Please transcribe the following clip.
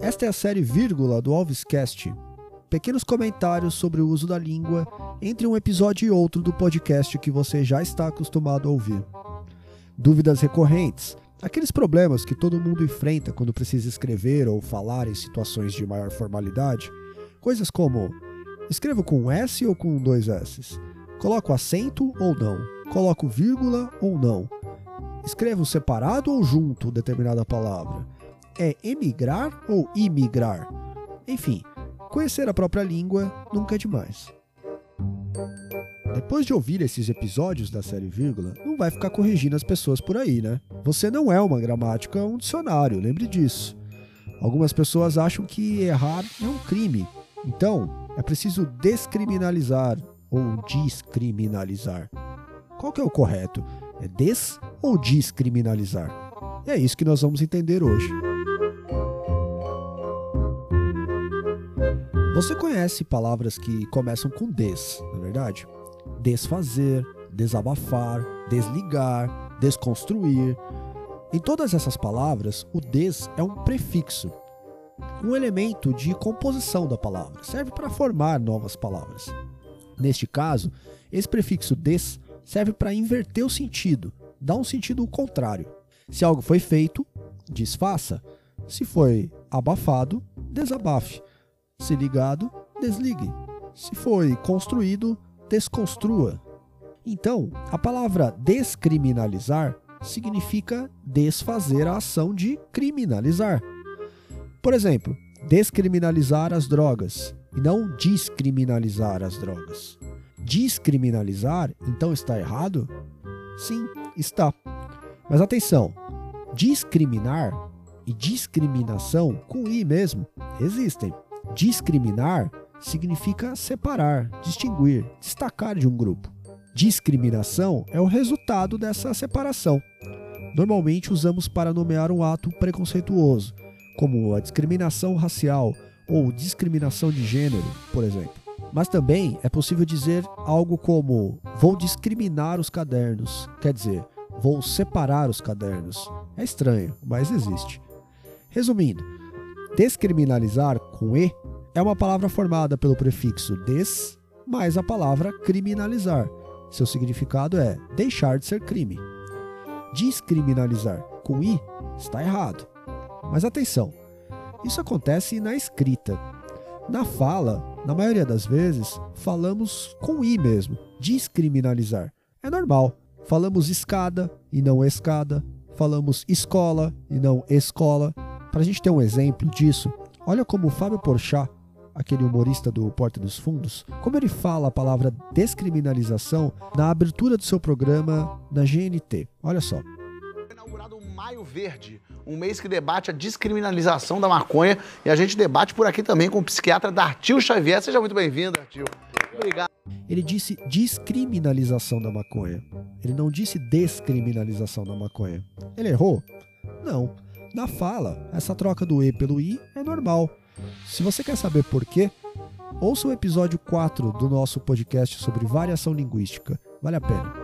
Esta é a série Vírgula do Alvescast. Pequenos comentários sobre o uso da língua entre um episódio e outro do podcast que você já está acostumado a ouvir. Dúvidas recorrentes, aqueles problemas que todo mundo enfrenta quando precisa escrever ou falar em situações de maior formalidade. Coisas como: escrevo com S ou com dois S? Coloco acento ou não? Coloco vírgula ou não? Escrevo separado ou junto determinada palavra? É emigrar ou imigrar? Enfim, conhecer a própria língua nunca é demais. Depois de ouvir esses episódios da série Vírgula, não vai ficar corrigindo as pessoas por aí, né? Você não é uma gramática, é um dicionário, lembre disso. Algumas pessoas acham que errar é um crime. Então, é preciso descriminalizar ou descriminalizar. Qual que é o correto? É des ou descriminalizar? E é isso que nós vamos entender hoje. Você conhece palavras que começam com des, não é verdade? Desfazer, desabafar, desligar, desconstruir. Em todas essas palavras, o des é um prefixo, um elemento de composição da palavra, serve para formar novas palavras. Neste caso, esse prefixo des serve para inverter o sentido, dar um sentido contrário. Se algo foi feito, desfaça. Se foi abafado, desabafe. Se ligado, desligue. Se foi construído, desconstrua. Então, a palavra descriminalizar significa desfazer a ação de criminalizar. Por exemplo, descriminalizar as drogas e não descriminalizar as drogas. Descriminalizar, então está errado? Sim, está. Mas atenção, discriminar e discriminação com i mesmo existem. Discriminar significa separar, distinguir, destacar de um grupo. Discriminação é o resultado dessa separação. Normalmente usamos para nomear um ato preconceituoso, como a discriminação racial ou discriminação de gênero, por exemplo. Mas também é possível dizer algo como vou discriminar os cadernos, quer dizer, vou separar os cadernos. É estranho, mas existe. Resumindo, descriminalizar com e é uma palavra formada pelo prefixo des mais a palavra criminalizar. Seu significado é deixar de ser crime. Descriminalizar com i está errado. Mas atenção, isso acontece na escrita. Na fala, na maioria das vezes, falamos com i mesmo, descriminalizar. É normal. Falamos escada e não escada. Falamos escola e não escola. Para a gente ter um exemplo disso, olha como o Fábio Porchat, aquele humorista do Porta dos Fundos, como ele fala a palavra descriminalização na abertura do seu programa na GNT. Olha só. Maio Verde, um mês que debate a descriminalização da maconha e a gente debate por aqui também com o psiquiatra Dartil Xavier. Seja muito bem-vindo, Dartil. Obrigado. Ele disse descriminalização da maconha. Ele não disse descriminalização da maconha. Ele errou? Não. Na fala, essa troca do E pelo I é normal. Se você quer saber por quê, ouça o episódio 4 do nosso podcast sobre variação linguística. Vale a pena.